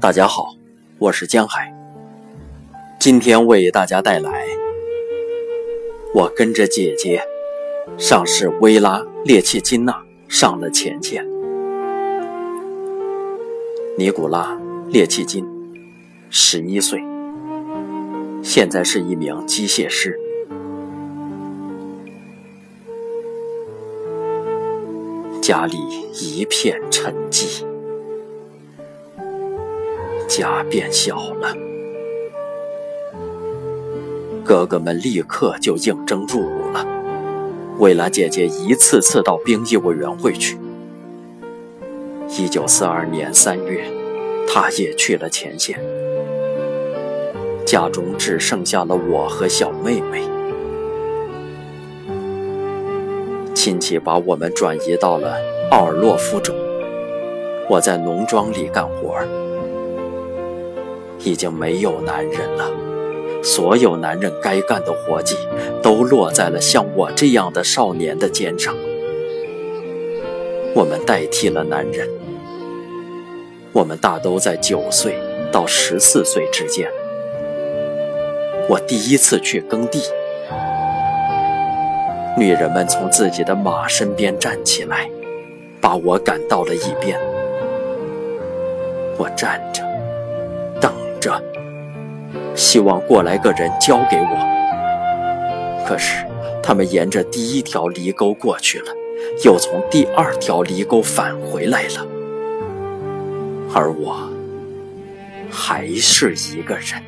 大家好，我是江海。今天为大家带来，我跟着姐姐，上士薇拉·列契金娜上了前线。尼古拉·列契金，十一岁，现在是一名机械师。家里一片沉寂。家变小了，哥哥们立刻就应征入伍了。为了姐姐一次次到兵役委员会去。一九四二年三月，他也去了前线。家中只剩下了我和小妹妹。亲戚把我们转移到了奥尔洛夫州，我在农庄里干活儿。已经没有男人了，所有男人该干的活计都落在了像我这样的少年的肩上。我们代替了男人，我们大都在九岁到十四岁之间。我第一次去耕地，女人们从自己的马身边站起来，把我赶到了一边。我站着。着，希望过来个人交给我。可是他们沿着第一条犁沟过去了，又从第二条犁沟返回来了，而我还是一个人。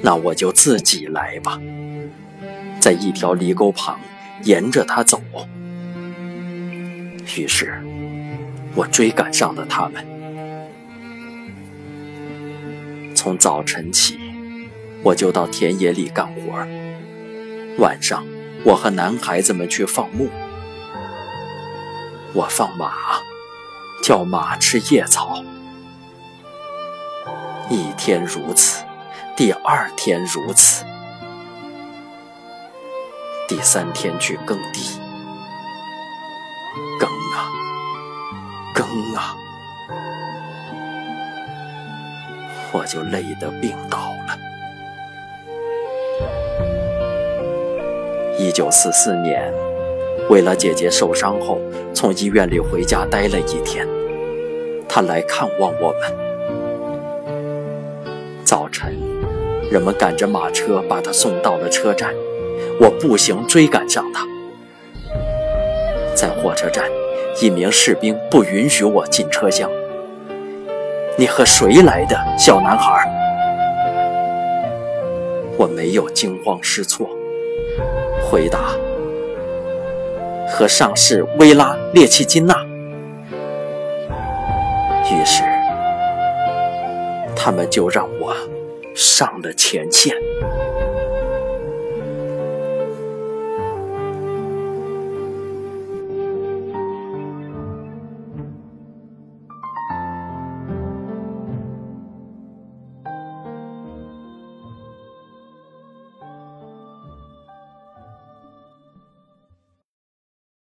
那我就自己来吧，在一条犁沟旁沿着它走。于是，我追赶上了他们。从早晨起，我就到田野里干活晚上，我和男孩子们去放牧。我放马，叫马吃叶草。一天如此，第二天如此，第三天去耕地，耕啊，耕啊。我就累得病倒了。一九四四年，为了姐姐受伤后从医院里回家待了一天，他来看望我们。早晨，人们赶着马车把他送到了车站，我步行追赶上他。在火车站，一名士兵不允许我进车厢。你和谁来的，小男孩？我没有惊慌失措，回答：“和上士薇拉·列契金娜。”于是，他们就让我上了前线。